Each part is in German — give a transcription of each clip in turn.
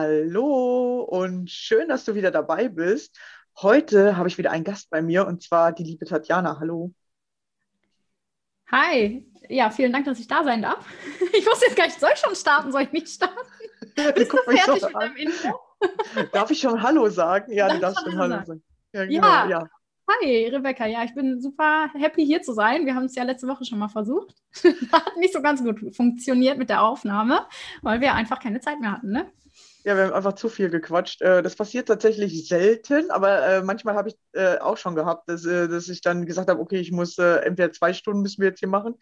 Hallo und schön, dass du wieder dabei bist. Heute habe ich wieder einen Gast bei mir und zwar die liebe Tatjana. Hallo. Hi, ja, vielen Dank, dass ich da sein darf. Ich wusste jetzt gar nicht, soll ich schon starten, soll ich nicht starten? Bist du fertig mit deinem Info? Darf ich schon Hallo sagen? Ja, du darfst schon Hallo sagen. sagen. Ja, genau, ja. ja. Hi, Rebecca. Ja, ich bin super happy hier zu sein. Wir haben es ja letzte Woche schon mal versucht. Hat nicht so ganz gut funktioniert mit der Aufnahme, weil wir einfach keine Zeit mehr hatten, ne? Ja, wir haben einfach zu viel gequatscht. Äh, das passiert tatsächlich selten, aber äh, manchmal habe ich äh, auch schon gehabt, dass, dass ich dann gesagt habe, okay, ich muss entweder zwei Stunden müssen wir jetzt hier machen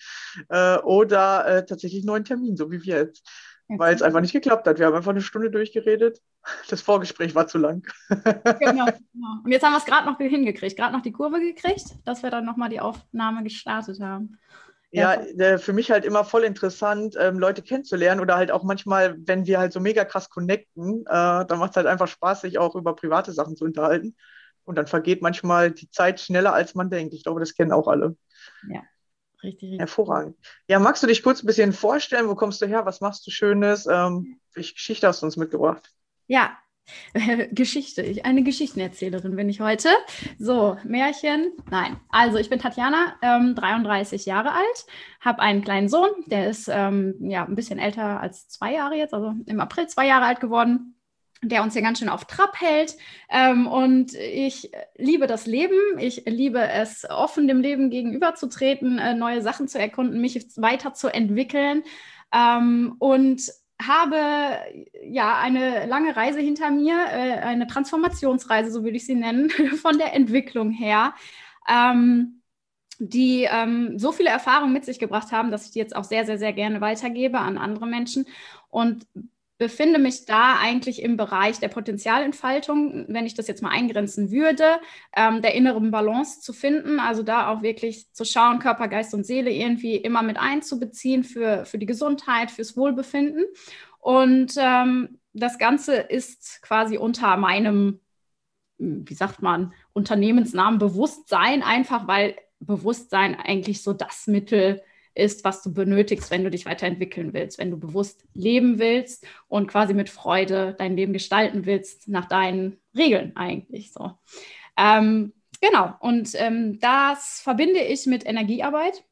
oder tatsächlich einen neuen Termin, so wie wir jetzt. Weil es einfach nicht geklappt hat. Wir haben einfach eine Stunde durchgeredet. Das Vorgespräch war zu lang. genau, genau. Und jetzt haben wir es gerade noch hingekriegt, gerade noch die Kurve gekriegt, dass wir dann nochmal die Aufnahme gestartet haben. Ja, äh, für mich halt immer voll interessant, ähm, Leute kennenzulernen oder halt auch manchmal, wenn wir halt so mega krass connecten, äh, dann macht es halt einfach Spaß, sich auch über private Sachen zu unterhalten. Und dann vergeht manchmal die Zeit schneller, als man denkt. Ich glaube, das kennen auch alle. Ja, richtig, richtig. Hervorragend. Ja, magst du dich kurz ein bisschen vorstellen? Wo kommst du her? Was machst du Schönes? Ähm, welche Geschichte hast du uns mitgebracht? Ja, Geschichte. Ich, eine Geschichtenerzählerin bin ich heute. So, Märchen. Nein. Also, ich bin Tatjana, ähm, 33 Jahre alt, habe einen kleinen Sohn, der ist ähm, ja ein bisschen älter als zwei Jahre jetzt, also im April zwei Jahre alt geworden der uns hier ganz schön auf Trab hält. Ähm, und ich liebe das Leben. Ich liebe es, offen dem Leben gegenüberzutreten, äh, neue Sachen zu erkunden, mich weiterzuentwickeln. Ähm, und habe ja eine lange Reise hinter mir, äh, eine Transformationsreise, so würde ich sie nennen, von der Entwicklung her, ähm, die ähm, so viele Erfahrungen mit sich gebracht haben, dass ich die jetzt auch sehr, sehr, sehr gerne weitergebe an andere Menschen. Und befinde mich da eigentlich im Bereich der Potenzialentfaltung, wenn ich das jetzt mal eingrenzen würde, ähm, der inneren Balance zu finden, also da auch wirklich zu schauen, Körper, Geist und Seele irgendwie immer mit einzubeziehen für, für die Gesundheit, fürs Wohlbefinden. Und ähm, das Ganze ist quasi unter meinem, wie sagt man, Unternehmensnamen Bewusstsein, einfach weil Bewusstsein eigentlich so das Mittel ist, was du benötigst, wenn du dich weiterentwickeln willst, wenn du bewusst leben willst und quasi mit Freude dein Leben gestalten willst, nach deinen Regeln eigentlich so. Ähm, genau, und ähm, das verbinde ich mit Energiearbeit,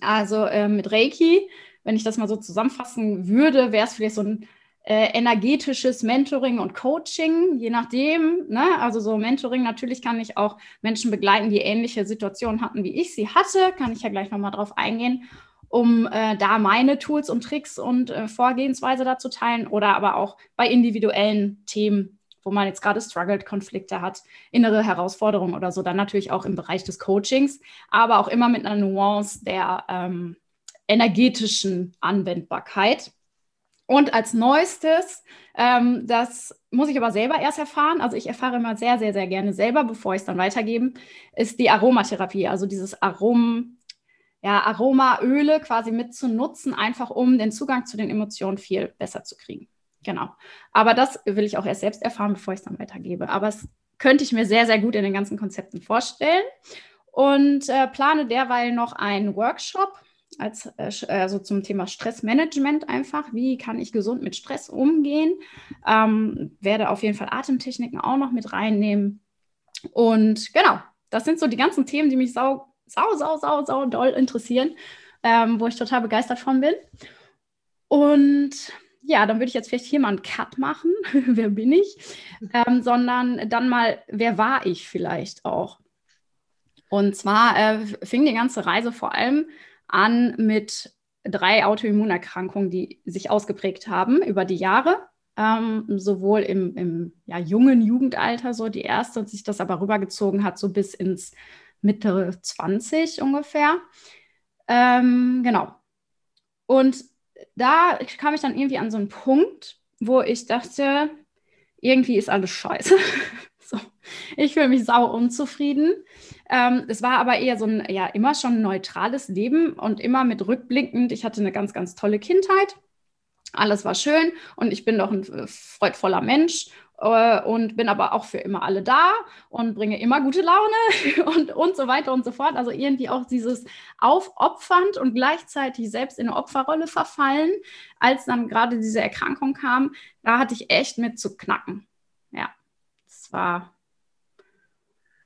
also äh, mit Reiki. Wenn ich das mal so zusammenfassen würde, wäre es vielleicht so ein äh, energetisches Mentoring und Coaching, je nachdem. Ne? Also so Mentoring, natürlich kann ich auch Menschen begleiten, die ähnliche Situationen hatten, wie ich sie hatte. Kann ich ja gleich nochmal drauf eingehen, um äh, da meine Tools und Tricks und äh, Vorgehensweise dazu teilen oder aber auch bei individuellen Themen, wo man jetzt gerade struggled, Konflikte hat, innere Herausforderungen oder so, dann natürlich auch im Bereich des Coachings, aber auch immer mit einer Nuance der ähm, energetischen Anwendbarkeit. Und als neuestes, ähm, das muss ich aber selber erst erfahren, also ich erfahre immer sehr, sehr, sehr gerne selber, bevor ich es dann weitergebe, ist die Aromatherapie, also dieses Arom, ja, Aromaöle quasi mit zu nutzen, einfach um den Zugang zu den Emotionen viel besser zu kriegen. Genau. Aber das will ich auch erst selbst erfahren, bevor ich es dann weitergebe. Aber es könnte ich mir sehr, sehr gut in den ganzen Konzepten vorstellen und äh, plane derweil noch einen Workshop als äh, also zum Thema Stressmanagement einfach. Wie kann ich gesund mit Stress umgehen? Ähm, werde auf jeden Fall Atemtechniken auch noch mit reinnehmen. Und genau, das sind so die ganzen Themen, die mich sau, sau, sau, sau, sau doll interessieren, ähm, wo ich total begeistert von bin. Und ja, dann würde ich jetzt vielleicht hier mal einen Cut machen. wer bin ich? Ähm, sondern dann mal, wer war ich vielleicht auch? Und zwar äh, fing die ganze Reise vor allem an mit drei Autoimmunerkrankungen, die sich ausgeprägt haben über die Jahre. Ähm, sowohl im, im ja, jungen Jugendalter, so die erste, und sich das aber rübergezogen hat, so bis ins Mitte 20 ungefähr. Ähm, genau. Und da kam ich dann irgendwie an so einen Punkt, wo ich dachte, irgendwie ist alles scheiße. Ich fühle mich sau unzufrieden. Ähm, es war aber eher so ein, ja, immer schon neutrales Leben und immer mit rückblickend. Ich hatte eine ganz, ganz tolle Kindheit. Alles war schön und ich bin doch ein äh, freudvoller Mensch äh, und bin aber auch für immer alle da und bringe immer gute Laune und, und so weiter und so fort. Also irgendwie auch dieses aufopfernd und gleichzeitig selbst in eine Opferrolle verfallen, als dann gerade diese Erkrankung kam, da hatte ich echt mit zu knacken. Ja, es war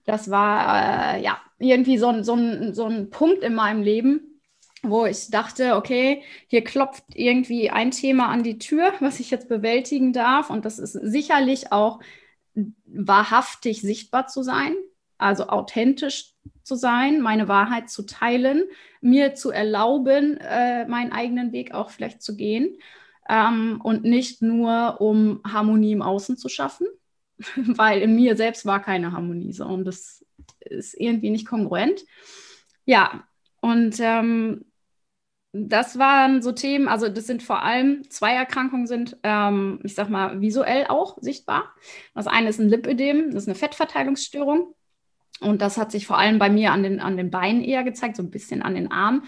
das war äh, ja irgendwie so, so, ein, so ein Punkt in meinem Leben, wo ich dachte, okay, hier klopft irgendwie ein Thema an die Tür, was ich jetzt bewältigen darf. Und das ist sicherlich auch wahrhaftig sichtbar zu sein, also authentisch zu sein, meine Wahrheit zu teilen, mir zu erlauben, äh, meinen eigenen Weg auch vielleicht zu gehen. Ähm, und nicht nur, um Harmonie im Außen zu schaffen, weil in mir selbst war keine Harmonie so und das ist irgendwie nicht kongruent. Ja, und ähm, das waren so Themen, also das sind vor allem zwei Erkrankungen sind, ähm, ich sag mal, visuell auch sichtbar. Das eine ist ein Lipödem, das ist eine Fettverteilungsstörung. Und das hat sich vor allem bei mir an den, an den Beinen eher gezeigt, so ein bisschen an den Armen.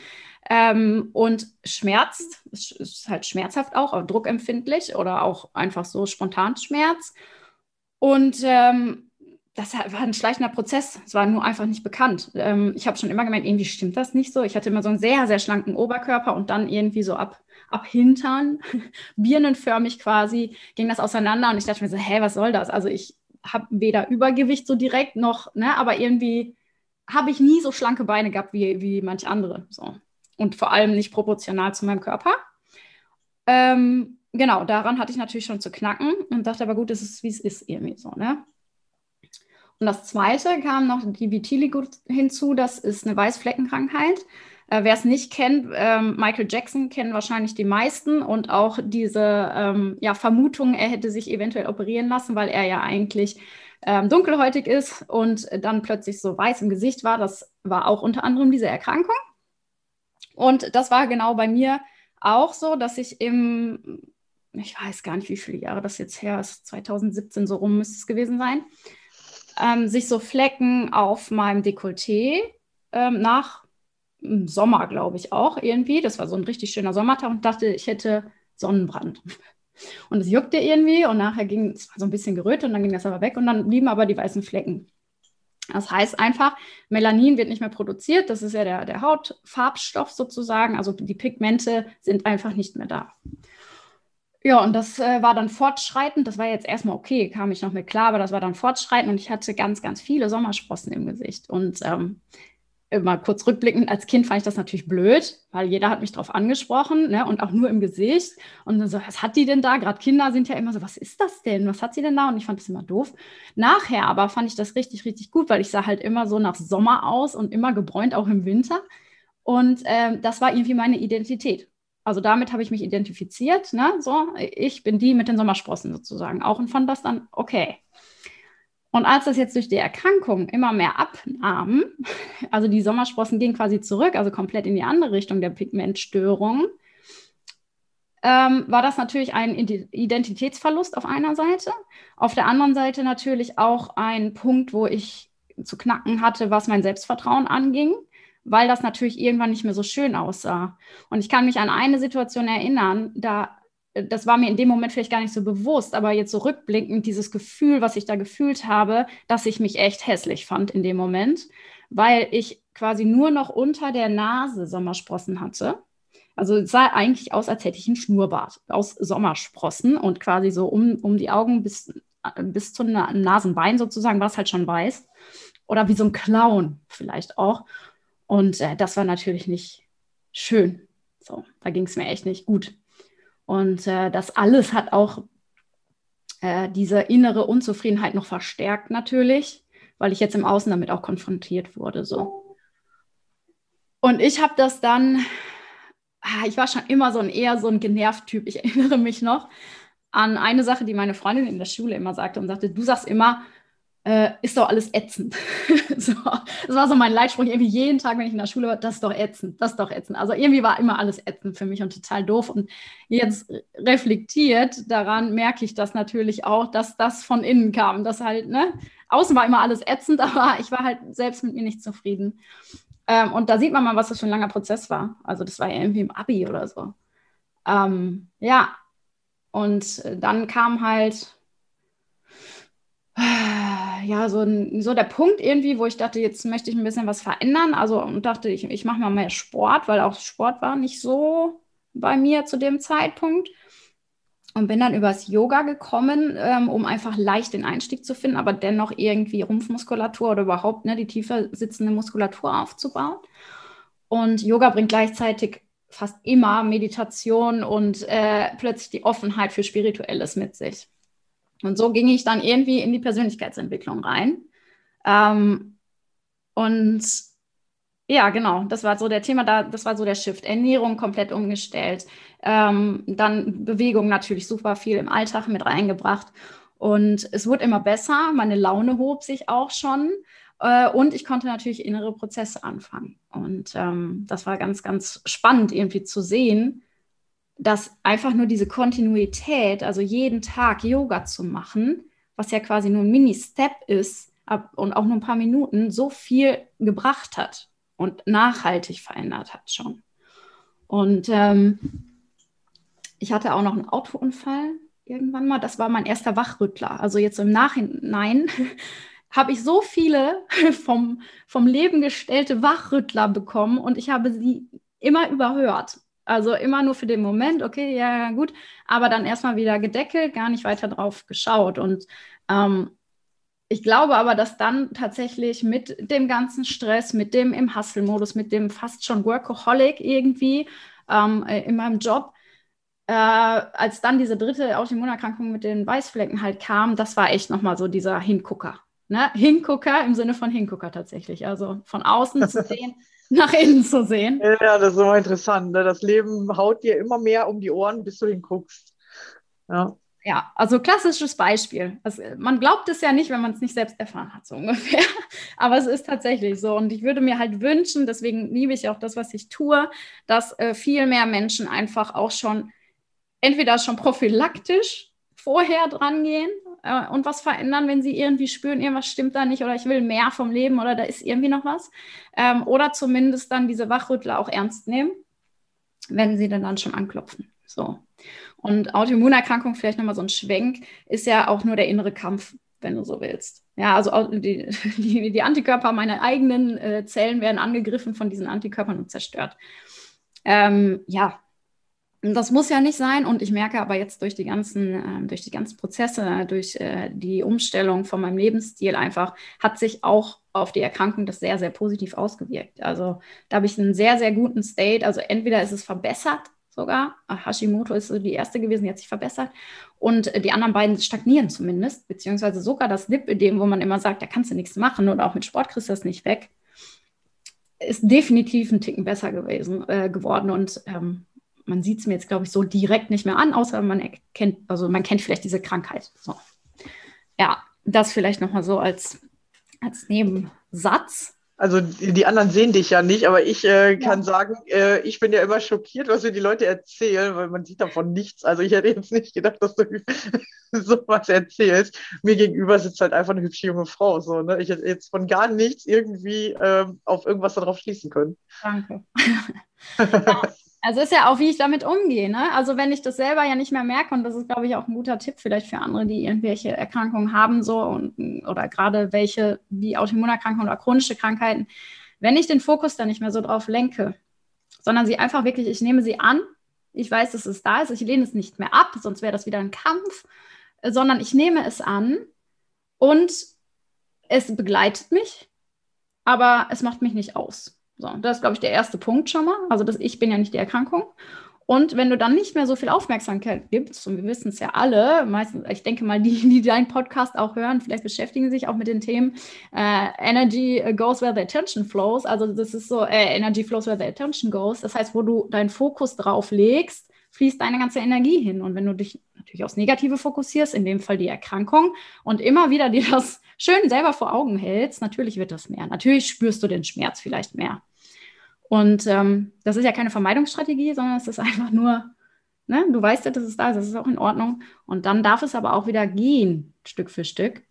Ähm, und schmerzt, es ist halt schmerzhaft auch, aber druckempfindlich oder auch einfach so spontan Schmerz. Und ähm, das war ein schleichender Prozess. Es war nur einfach nicht bekannt. Ähm, ich habe schon immer gemeint, irgendwie stimmt das nicht so. Ich hatte immer so einen sehr, sehr schlanken Oberkörper und dann irgendwie so ab, ab Hintern, birnenförmig quasi, ging das auseinander. Und ich dachte mir so, hä, was soll das? Also ich habe weder Übergewicht so direkt noch, ne, aber irgendwie habe ich nie so schlanke Beine gehabt wie, wie manch andere. So. Und vor allem nicht proportional zu meinem Körper. Ähm, genau, daran hatte ich natürlich schon zu knacken und dachte aber gut, es ist, wie es ist, irgendwie so, ne? Und das zweite kam noch die Vitiligo hinzu, das ist eine Weißfleckenkrankheit. Äh, Wer es nicht kennt, ähm, Michael Jackson kennen wahrscheinlich die meisten und auch diese ähm, ja, Vermutung, er hätte sich eventuell operieren lassen, weil er ja eigentlich ähm, dunkelhäutig ist und dann plötzlich so weiß im Gesicht war. Das war auch unter anderem diese Erkrankung. Und das war genau bei mir auch so, dass ich im ich weiß gar nicht, wie viele Jahre das jetzt her ist, 2017 so rum müsste es gewesen sein, ähm, sich so Flecken auf meinem Dekolleté ähm, nach Sommer, glaube ich auch irgendwie. Das war so ein richtig schöner Sommertag und dachte, ich hätte Sonnenbrand. Und es juckte irgendwie und nachher ging es so ein bisschen gerötet und dann ging das aber weg und dann blieben aber die weißen Flecken. Das heißt einfach, Melanin wird nicht mehr produziert, das ist ja der, der Hautfarbstoff sozusagen, also die Pigmente sind einfach nicht mehr da. Ja, und das äh, war dann fortschreitend. Das war jetzt erstmal okay, kam ich noch mit klar, aber das war dann fortschreitend und ich hatte ganz, ganz viele Sommersprossen im Gesicht. Und ähm, mal kurz rückblickend, als Kind fand ich das natürlich blöd, weil jeder hat mich darauf angesprochen ne, und auch nur im Gesicht. Und dann so, was hat die denn da? Gerade Kinder sind ja immer so, was ist das denn? Was hat sie denn da? Und ich fand das immer doof. Nachher aber fand ich das richtig, richtig gut, weil ich sah halt immer so nach Sommer aus und immer gebräunt, auch im Winter. Und ähm, das war irgendwie meine Identität. Also damit habe ich mich identifiziert. Ne? So, ich bin die mit den Sommersprossen sozusagen auch und fand das dann okay. Und als das jetzt durch die Erkrankung immer mehr abnahm, also die Sommersprossen gingen quasi zurück, also komplett in die andere Richtung der Pigmentstörung, ähm, war das natürlich ein Identitätsverlust auf einer Seite. Auf der anderen Seite natürlich auch ein Punkt, wo ich zu knacken hatte, was mein Selbstvertrauen anging weil das natürlich irgendwann nicht mehr so schön aussah. Und ich kann mich an eine Situation erinnern, da das war mir in dem Moment vielleicht gar nicht so bewusst, aber jetzt so rückblickend, dieses Gefühl, was ich da gefühlt habe, dass ich mich echt hässlich fand in dem Moment, weil ich quasi nur noch unter der Nase Sommersprossen hatte. Also es sah eigentlich aus, als hätte ich einen Schnurrbart aus Sommersprossen und quasi so um, um die Augen bis, bis zum Nasenbein sozusagen war es halt schon weiß. Oder wie so ein Clown vielleicht auch. Und äh, das war natürlich nicht schön. So, da ging es mir echt nicht gut. Und äh, das alles hat auch äh, diese innere Unzufriedenheit noch verstärkt natürlich, weil ich jetzt im Außen damit auch konfrontiert wurde. So. Und ich habe das dann, ah, ich war schon immer so ein eher so ein genervt Typ. Ich erinnere mich noch an eine Sache, die meine Freundin in der Schule immer sagte und sagte, du sagst immer, äh, ist doch alles ätzend. so, das war so mein Leitspruch irgendwie jeden Tag, wenn ich in der Schule war, das ist doch ätzend, das ist doch ätzend. Also irgendwie war immer alles ätzend für mich und total doof. Und jetzt reflektiert daran merke ich das natürlich auch, dass das von innen kam. Das halt, ne, außen war immer alles ätzend, aber ich war halt selbst mit mir nicht zufrieden. Ähm, und da sieht man mal, was das für ein langer Prozess war. Also das war ja irgendwie im Abi oder so. Ähm, ja, und dann kam halt ja, so, so der Punkt irgendwie, wo ich dachte, jetzt möchte ich ein bisschen was verändern. Also und dachte, ich, ich mache mal mehr Sport, weil auch Sport war nicht so bei mir zu dem Zeitpunkt. Und bin dann übers Yoga gekommen, ähm, um einfach leicht den Einstieg zu finden, aber dennoch irgendwie Rumpfmuskulatur oder überhaupt ne, die tiefer sitzende Muskulatur aufzubauen. Und Yoga bringt gleichzeitig fast immer Meditation und äh, plötzlich die Offenheit für Spirituelles mit sich. Und so ging ich dann irgendwie in die Persönlichkeitsentwicklung rein. Ähm, und ja, genau, das war so der Thema, da, das war so der Shift. Ernährung komplett umgestellt. Ähm, dann Bewegung natürlich super viel im Alltag mit reingebracht. Und es wurde immer besser, meine Laune hob sich auch schon. Äh, und ich konnte natürlich innere Prozesse anfangen. Und ähm, das war ganz, ganz spannend irgendwie zu sehen, dass einfach nur diese Kontinuität, also jeden Tag Yoga zu machen, was ja quasi nur ein Mini-Step ist und auch nur ein paar Minuten, so viel gebracht hat und nachhaltig verändert hat schon. Und ähm, ich hatte auch noch einen Autounfall irgendwann mal. Das war mein erster Wachrüttler. Also jetzt im Nachhinein habe ich so viele vom, vom Leben gestellte Wachrüttler bekommen und ich habe sie immer überhört. Also immer nur für den Moment, okay, ja, ja, gut, aber dann erstmal wieder gedeckelt, gar nicht weiter drauf geschaut. Und ähm, ich glaube aber, dass dann tatsächlich mit dem ganzen Stress, mit dem im Hustle-Modus, mit dem fast schon Workaholic irgendwie ähm, äh, in meinem Job, äh, als dann diese dritte Autoimmunerkrankung mit den Weißflecken halt kam, das war echt nochmal so dieser Hingucker. Ne? Hingucker im Sinne von Hingucker tatsächlich. Also von außen zu sehen, nach innen zu sehen. Ja, das ist immer interessant. Ne? Das Leben haut dir immer mehr um die Ohren, bis du hinguckst. Ja. Ja, also klassisches Beispiel. Also man glaubt es ja nicht, wenn man es nicht selbst erfahren hat, so ungefähr. Aber es ist tatsächlich so. Und ich würde mir halt wünschen, deswegen liebe ich auch das, was ich tue, dass äh, viel mehr Menschen einfach auch schon entweder schon prophylaktisch vorher dran gehen äh, und was verändern, wenn sie irgendwie spüren, irgendwas stimmt da nicht oder ich will mehr vom Leben oder da ist irgendwie noch was. Ähm, oder zumindest dann diese Wachrüttler auch ernst nehmen, wenn sie dann, dann schon anklopfen. So. Und Autoimmunerkrankung, vielleicht nochmal so ein Schwenk, ist ja auch nur der innere Kampf, wenn du so willst. Ja, also die, die, die Antikörper meiner eigenen äh, Zellen werden angegriffen von diesen Antikörpern und zerstört. Ähm, ja, das muss ja nicht sein. Und ich merke aber jetzt durch die ganzen, äh, durch die ganzen Prozesse, durch äh, die Umstellung von meinem Lebensstil einfach, hat sich auch auf die Erkrankung das sehr, sehr positiv ausgewirkt. Also da habe ich einen sehr, sehr guten State. Also entweder ist es verbessert sogar. Hashimoto ist so die erste gewesen, die hat sich verbessert. Und die anderen beiden stagnieren zumindest, beziehungsweise sogar das Lipödem, wo man immer sagt, da kannst du nichts machen oder auch mit Sport kriegst du das nicht weg, ist definitiv ein Ticken besser gewesen, äh, geworden. Und ähm, man sieht es mir jetzt, glaube ich, so direkt nicht mehr an, außer man erkennt, also man kennt vielleicht diese Krankheit. So. Ja, das vielleicht nochmal so als, als Nebensatz. Also die anderen sehen dich ja nicht, aber ich äh, kann ja. sagen, äh, ich bin ja immer schockiert, was mir die Leute erzählen, weil man sieht davon nichts. Also ich hätte jetzt nicht gedacht, dass du sowas erzählst. Mir gegenüber sitzt halt einfach eine hübsche junge Frau. So, ne? Ich hätte jetzt von gar nichts irgendwie äh, auf irgendwas darauf schließen können. Danke. ja. Also ist ja auch, wie ich damit umgehe. Ne? Also wenn ich das selber ja nicht mehr merke, und das ist, glaube ich, auch ein guter Tipp vielleicht für andere, die irgendwelche Erkrankungen haben, so und, oder gerade welche wie Autoimmunerkrankungen oder chronische Krankheiten, wenn ich den Fokus dann nicht mehr so drauf lenke, sondern sie einfach wirklich, ich nehme sie an, ich weiß, dass es da ist, ich lehne es nicht mehr ab, sonst wäre das wieder ein Kampf, sondern ich nehme es an und es begleitet mich, aber es macht mich nicht aus. So, das ist, glaube ich, der erste Punkt schon mal. Also, das, ich bin ja nicht die Erkrankung. Und wenn du dann nicht mehr so viel Aufmerksamkeit gibst, und wir wissen es ja alle, meistens, ich denke mal, die, die deinen Podcast auch hören, vielleicht beschäftigen sich auch mit den Themen äh, Energy goes where the attention flows. Also das ist so, äh, Energy flows where the attention goes. Das heißt, wo du deinen Fokus drauf legst, fließt deine ganze Energie hin. Und wenn du dich natürlich aufs Negative fokussierst, in dem Fall die Erkrankung, und immer wieder dir das schön selber vor Augen hältst, natürlich wird das mehr. Natürlich spürst du den Schmerz vielleicht mehr. Und ähm, das ist ja keine Vermeidungsstrategie, sondern es ist einfach nur, ne, du weißt ja, dass es da ist, das ist auch in Ordnung. Und dann darf es aber auch wieder gehen, Stück für Stück.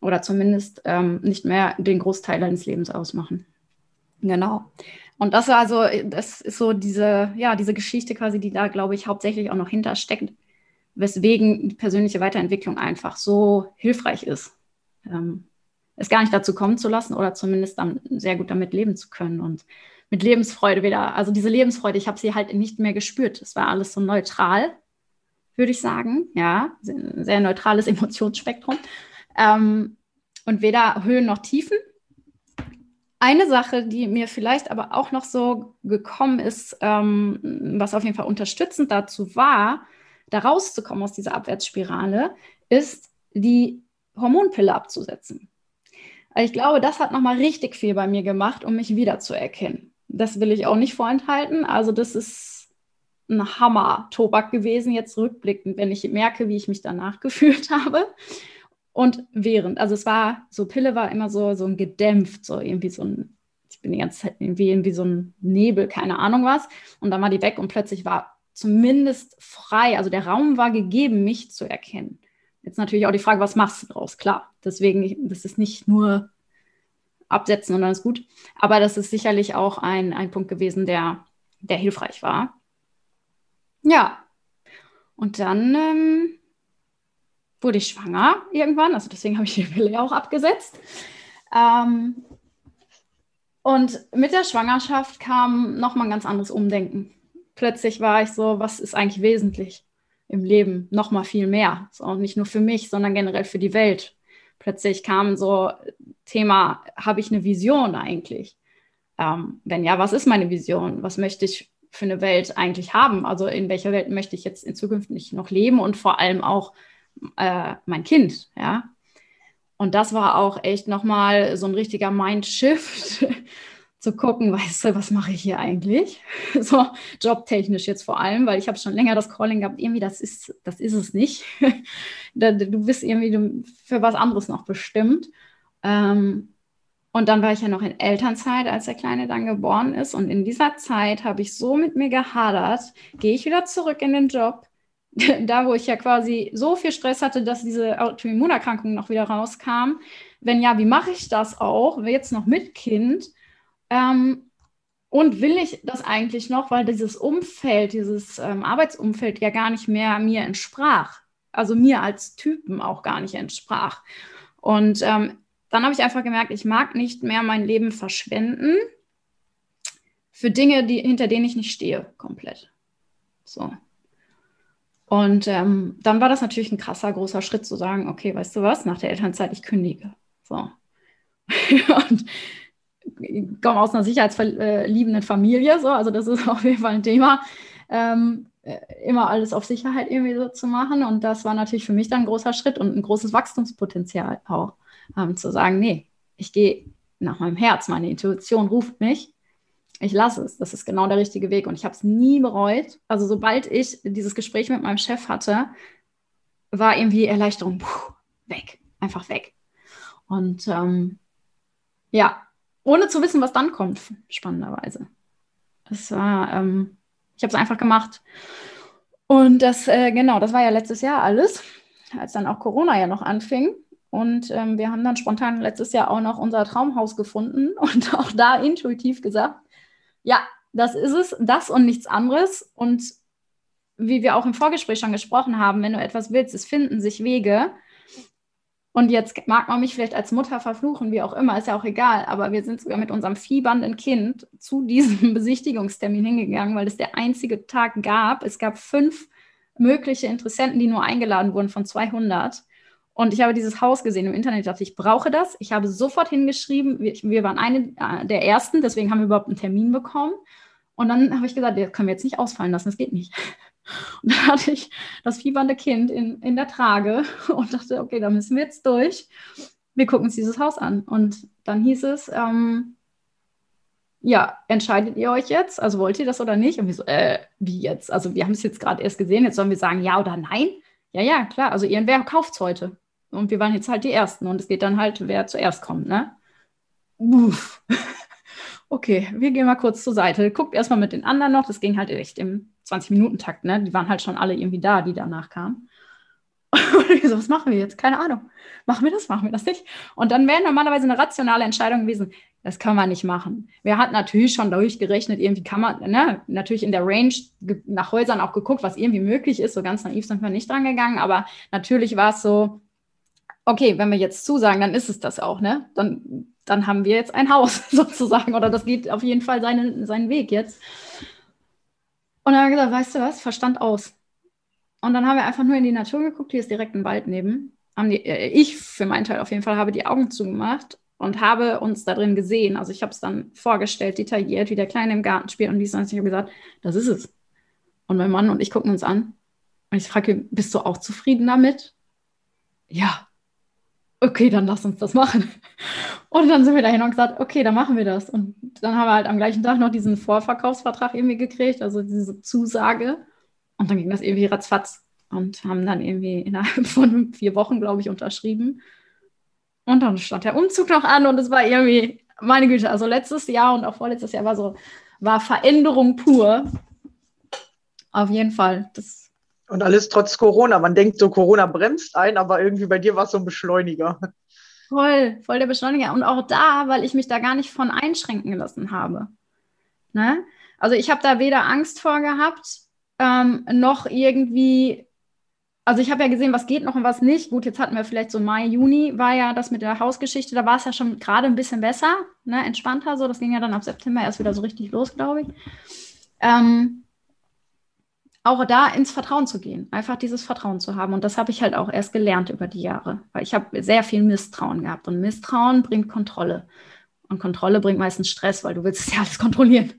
Oder zumindest ähm, nicht mehr den Großteil deines Lebens ausmachen. Genau. Und das war also, das ist so diese, ja, diese Geschichte quasi, die da, glaube ich, hauptsächlich auch noch hintersteckt, weswegen die persönliche Weiterentwicklung einfach so hilfreich ist. Ähm, es gar nicht dazu kommen zu lassen oder zumindest dann sehr gut damit leben zu können und mit Lebensfreude wieder. Also diese Lebensfreude, ich habe sie halt nicht mehr gespürt. Es war alles so neutral, würde ich sagen. Ja, sehr neutrales Emotionsspektrum. Ähm, und weder Höhen noch Tiefen. Eine Sache, die mir vielleicht aber auch noch so gekommen ist, ähm, was auf jeden Fall unterstützend dazu war, da rauszukommen aus dieser Abwärtsspirale, ist die Hormonpille abzusetzen. Ich glaube, das hat nochmal richtig viel bei mir gemacht, um mich wiederzuerkennen. Das will ich auch nicht vorenthalten. Also das ist ein Hammer-Tobak gewesen, jetzt rückblickend, wenn ich merke, wie ich mich danach gefühlt habe. Und während, also es war, so Pille war immer so, so ein gedämpft, so irgendwie so ein, ich bin die ganze Zeit irgendwie, irgendwie so ein Nebel, keine Ahnung was. Und dann war die weg und plötzlich war zumindest frei, also der Raum war gegeben, mich zu erkennen. Jetzt natürlich auch die Frage, was machst du draus? Klar, deswegen, das ist nicht nur absetzen und dann ist gut. Aber das ist sicherlich auch ein, ein Punkt gewesen, der, der hilfreich war. Ja. Und dann ähm, wurde ich schwanger irgendwann, also deswegen habe ich die Pille auch abgesetzt. Ähm, und mit der Schwangerschaft kam nochmal ein ganz anderes Umdenken. Plötzlich war ich so, was ist eigentlich wesentlich im Leben? Nochmal viel mehr. So, nicht nur für mich, sondern generell für die Welt plötzlich kam so Thema, habe ich eine Vision eigentlich? Ähm, wenn ja, was ist meine Vision? Was möchte ich für eine Welt eigentlich haben? Also in welcher Welt möchte ich jetzt in Zukunft nicht noch leben und vor allem auch äh, mein Kind, ja? Und das war auch echt nochmal so ein richtiger Mindshift, zu gucken, weißt du, was mache ich hier eigentlich? so jobtechnisch jetzt vor allem, weil ich habe schon länger das Calling gehabt, irgendwie das ist, das ist es nicht. du bist irgendwie für was anderes noch bestimmt. Ähm, und dann war ich ja noch in Elternzeit, als der Kleine dann geboren ist. Und in dieser Zeit habe ich so mit mir gehadert, gehe ich wieder zurück in den Job, da wo ich ja quasi so viel Stress hatte, dass diese Autoimmunerkrankung noch wieder rauskam. Wenn ja, wie mache ich das auch? Jetzt noch mit Kind. Ähm, Und will ich das eigentlich noch, weil dieses Umfeld, dieses ähm, Arbeitsumfeld ja gar nicht mehr mir entsprach. Also mir als Typen auch gar nicht entsprach. Und ähm, dann habe ich einfach gemerkt, ich mag nicht mehr mein Leben verschwenden für Dinge, die, hinter denen ich nicht stehe, komplett. So. Und ähm, dann war das natürlich ein krasser, großer Schritt zu sagen, okay, weißt du was, nach der Elternzeit, ich kündige. So. und komme aus einer sicherheitsliebenden Familie, so, also das ist auf jeden Fall ein Thema. Ähm, äh, immer alles auf Sicherheit irgendwie so zu machen. Und das war natürlich für mich dann ein großer Schritt und ein großes Wachstumspotenzial auch, ähm, zu sagen, nee, ich gehe nach meinem Herz, meine Intuition ruft mich ich lasse es. Das ist genau der richtige Weg. Und ich habe es nie bereut. Also sobald ich dieses Gespräch mit meinem Chef hatte, war irgendwie Erleichterung puh, weg, einfach weg. Und ähm, ja, ohne zu wissen, was dann kommt, spannenderweise. Es war, ähm, ich habe es einfach gemacht. Und das, äh, genau, das war ja letztes Jahr alles, als dann auch Corona ja noch anfing. Und ähm, wir haben dann spontan letztes Jahr auch noch unser Traumhaus gefunden und auch da intuitiv gesagt, ja, das ist es, das und nichts anderes. Und wie wir auch im Vorgespräch schon gesprochen haben, wenn du etwas willst, es finden sich Wege. Und jetzt mag man mich vielleicht als Mutter verfluchen, wie auch immer, ist ja auch egal. Aber wir sind sogar mit unserem fiebernden Kind zu diesem Besichtigungstermin hingegangen, weil es der einzige Tag gab. Es gab fünf mögliche Interessenten, die nur eingeladen wurden von 200. Und ich habe dieses Haus gesehen im Internet, dachte, ich brauche das. Ich habe sofort hingeschrieben, wir, wir waren eine äh, der ersten, deswegen haben wir überhaupt einen Termin bekommen. Und dann habe ich gesagt, das können wir jetzt nicht ausfallen lassen, das geht nicht. Und dann hatte ich das fiebernde Kind in, in der Trage und dachte, okay, da müssen wir jetzt durch. Wir gucken uns dieses Haus an. Und dann hieß es, ähm, ja, entscheidet ihr euch jetzt? Also wollt ihr das oder nicht? Und wir so, äh, wie jetzt? Also wir haben es jetzt gerade erst gesehen, jetzt sollen wir sagen ja oder nein? Ja, ja, klar. Also irgendwer kauft es heute. Und wir waren jetzt halt die Ersten. Und es geht dann halt, wer zuerst kommt, ne? Uff. Okay, wir gehen mal kurz zur Seite. Guckt erstmal mit den anderen noch. Das ging halt echt im 20-Minuten-Takt, ne? Die waren halt schon alle irgendwie da, die danach kamen. Und ich so, was machen wir jetzt? Keine Ahnung. Machen wir das, machen wir das nicht? Und dann wäre normalerweise eine rationale Entscheidung gewesen, das kann man nicht machen. Wer hat natürlich schon durchgerechnet, irgendwie kann man, ne, natürlich in der Range nach Häusern auch geguckt, was irgendwie möglich ist. So ganz naiv sind wir nicht dran gegangen, aber natürlich war es so, okay, wenn wir jetzt zusagen, dann ist es das auch, ne? Dann, dann haben wir jetzt ein Haus sozusagen oder das geht auf jeden Fall seinen, seinen Weg jetzt. Und dann haben wir gesagt, weißt du was, Verstand aus. Und dann haben wir einfach nur in die Natur geguckt, hier ist direkt ein Wald neben. Haben die, äh, ich für meinen Teil auf jeden Fall habe die Augen zugemacht und habe uns da drin gesehen. Also ich habe es dann vorgestellt, detailliert, wie der Kleine im Garten spielt und dies und ich habe gesagt, das ist es. Und mein Mann und ich gucken uns an und ich frage, bist du auch zufrieden damit? Ja okay, dann lass uns das machen. Und dann sind wir dahin und gesagt, okay, dann machen wir das. Und dann haben wir halt am gleichen Tag noch diesen Vorverkaufsvertrag irgendwie gekriegt, also diese Zusage. Und dann ging das irgendwie ratzfatz und haben dann irgendwie innerhalb von vier Wochen, glaube ich, unterschrieben. Und dann stand der Umzug noch an und es war irgendwie, meine Güte, also letztes Jahr und auch vorletztes Jahr war so, war Veränderung pur. Auf jeden Fall. Das und alles trotz Corona. Man denkt so, Corona bremst ein, aber irgendwie bei dir war es so ein Beschleuniger. Voll, voll der Beschleuniger. Und auch da, weil ich mich da gar nicht von einschränken gelassen habe. Ne? Also ich habe da weder Angst vor gehabt, ähm, noch irgendwie, also ich habe ja gesehen, was geht noch und was nicht. Gut, jetzt hatten wir vielleicht so Mai, Juni, war ja das mit der Hausgeschichte, da war es ja schon gerade ein bisschen besser, ne? entspannter so. Das ging ja dann ab September erst wieder so richtig los, glaube ich. Ähm, auch da ins Vertrauen zu gehen, einfach dieses Vertrauen zu haben. Und das habe ich halt auch erst gelernt über die Jahre, weil ich habe sehr viel Misstrauen gehabt. Und Misstrauen bringt Kontrolle. Und Kontrolle bringt meistens Stress, weil du willst ja alles kontrollieren.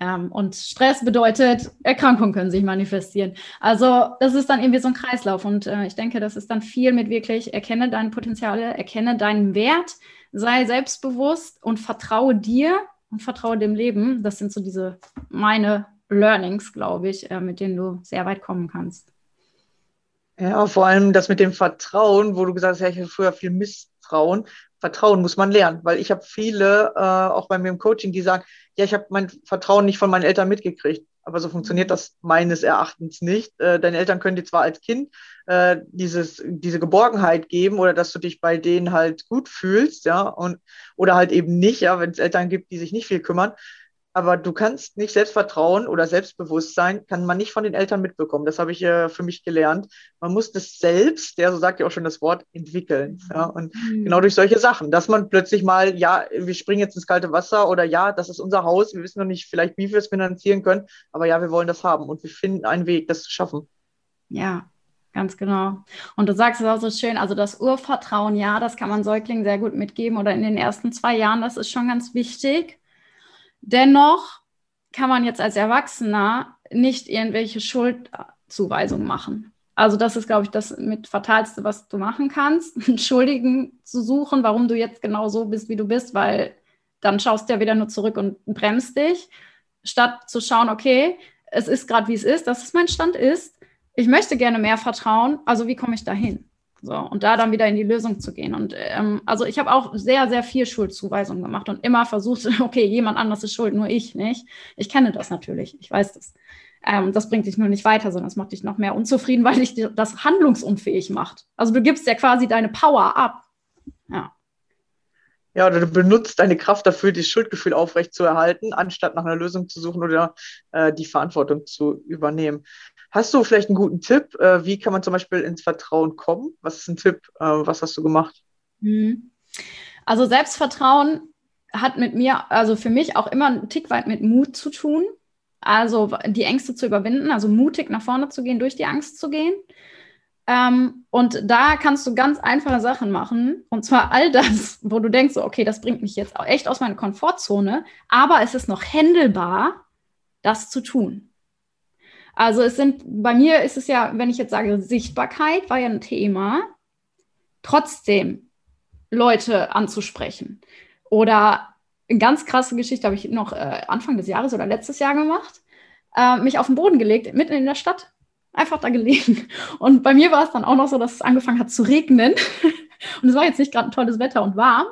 Ähm, und Stress bedeutet, Erkrankungen können sich manifestieren. Also das ist dann irgendwie so ein Kreislauf. Und äh, ich denke, das ist dann viel mit wirklich, erkenne deine Potenziale, erkenne deinen Wert, sei selbstbewusst und vertraue dir und vertraue dem Leben. Das sind so diese meine Learnings, glaube ich, äh, mit denen du sehr weit kommen kannst. Ja, vor allem das mit dem Vertrauen, wo du gesagt hast, ja, ich habe früher viel Misstrauen. Vertrauen muss man lernen, weil ich habe viele, äh, auch bei mir im Coaching, die sagen, ja, ich habe mein Vertrauen nicht von meinen Eltern mitgekriegt. Aber so funktioniert das meines Erachtens nicht. Äh, deine Eltern können dir zwar als Kind äh, dieses, diese Geborgenheit geben oder dass du dich bei denen halt gut fühlst, ja, und oder halt eben nicht, ja, wenn es Eltern gibt, die sich nicht viel kümmern aber du kannst nicht Selbstvertrauen oder Selbstbewusstsein, kann man nicht von den Eltern mitbekommen. Das habe ich äh, für mich gelernt. Man muss das selbst, der so sagt ja auch schon das Wort, entwickeln. Ja? Und mhm. genau durch solche Sachen, dass man plötzlich mal, ja, wir springen jetzt ins kalte Wasser oder ja, das ist unser Haus, wir wissen noch nicht vielleicht, wie wir es finanzieren können, aber ja, wir wollen das haben und wir finden einen Weg, das zu schaffen. Ja, Ganz genau. Und du sagst es auch so schön, also das Urvertrauen, ja, das kann man Säuglingen sehr gut mitgeben oder in den ersten zwei Jahren, das ist schon ganz wichtig. Dennoch kann man jetzt als Erwachsener nicht irgendwelche Schuldzuweisungen machen. Also das ist, glaube ich, das mit fatalste, was du machen kannst, einen Schuldigen zu suchen, warum du jetzt genau so bist, wie du bist, weil dann schaust du ja wieder nur zurück und bremst dich, statt zu schauen, okay, es ist gerade, wie es ist, dass es mein Stand ist. Ich möchte gerne mehr vertrauen, also wie komme ich dahin? So, und da dann wieder in die Lösung zu gehen. Und ähm, also ich habe auch sehr, sehr viel Schuldzuweisung gemacht und immer versucht, okay, jemand anders ist schuld, nur ich nicht. Ich kenne das natürlich, ich weiß das. Ähm, das bringt dich nur nicht weiter, sondern es macht dich noch mehr unzufrieden, weil dich das handlungsunfähig macht. Also du gibst ja quasi deine Power ab. Ja. Ja, oder du benutzt deine Kraft dafür, das Schuldgefühl aufrechtzuerhalten, anstatt nach einer Lösung zu suchen oder äh, die Verantwortung zu übernehmen. Hast du vielleicht einen guten Tipp? Äh, wie kann man zum Beispiel ins Vertrauen kommen? Was ist ein Tipp? Äh, was hast du gemacht? Mhm. Also Selbstvertrauen hat mit mir, also für mich auch immer ein Tick weit mit Mut zu tun. Also die Ängste zu überwinden, also mutig nach vorne zu gehen, durch die Angst zu gehen. Ähm, und da kannst du ganz einfache Sachen machen. Und zwar all das, wo du denkst, okay, das bringt mich jetzt echt aus meiner Komfortzone, aber es ist noch händelbar, das zu tun. Also es sind, bei mir ist es ja, wenn ich jetzt sage, Sichtbarkeit war ja ein Thema, trotzdem Leute anzusprechen. Oder eine ganz krasse Geschichte habe ich noch äh, Anfang des Jahres oder letztes Jahr gemacht, äh, mich auf den Boden gelegt, mitten in der Stadt, einfach da gelegen. Und bei mir war es dann auch noch so, dass es angefangen hat zu regnen. und es war jetzt nicht gerade ein tolles Wetter und warm.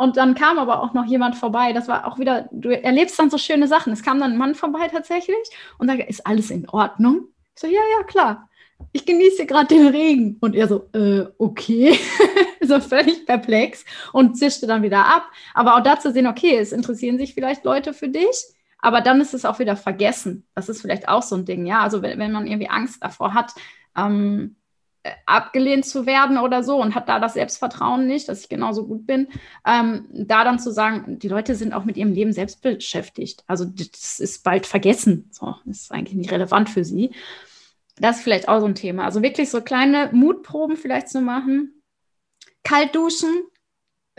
Und dann kam aber auch noch jemand vorbei. Das war auch wieder, du erlebst dann so schöne Sachen. Es kam dann ein Mann vorbei tatsächlich und sagte, ist alles in Ordnung? Ich so, ja, ja, klar. Ich genieße gerade den Regen. Und er so, äh, okay. so völlig perplex und zischte dann wieder ab. Aber auch dazu sehen, okay, es interessieren sich vielleicht Leute für dich. Aber dann ist es auch wieder vergessen. Das ist vielleicht auch so ein Ding, ja. Also wenn, wenn man irgendwie Angst davor hat, ähm, äh, abgelehnt zu werden oder so und hat da das Selbstvertrauen nicht, dass ich genauso gut bin, ähm, da dann zu sagen, die Leute sind auch mit ihrem Leben selbst beschäftigt. Also das ist bald vergessen. So, das ist eigentlich nicht relevant für sie. Das ist vielleicht auch so ein Thema. Also wirklich so kleine Mutproben vielleicht zu machen. Kalt duschen,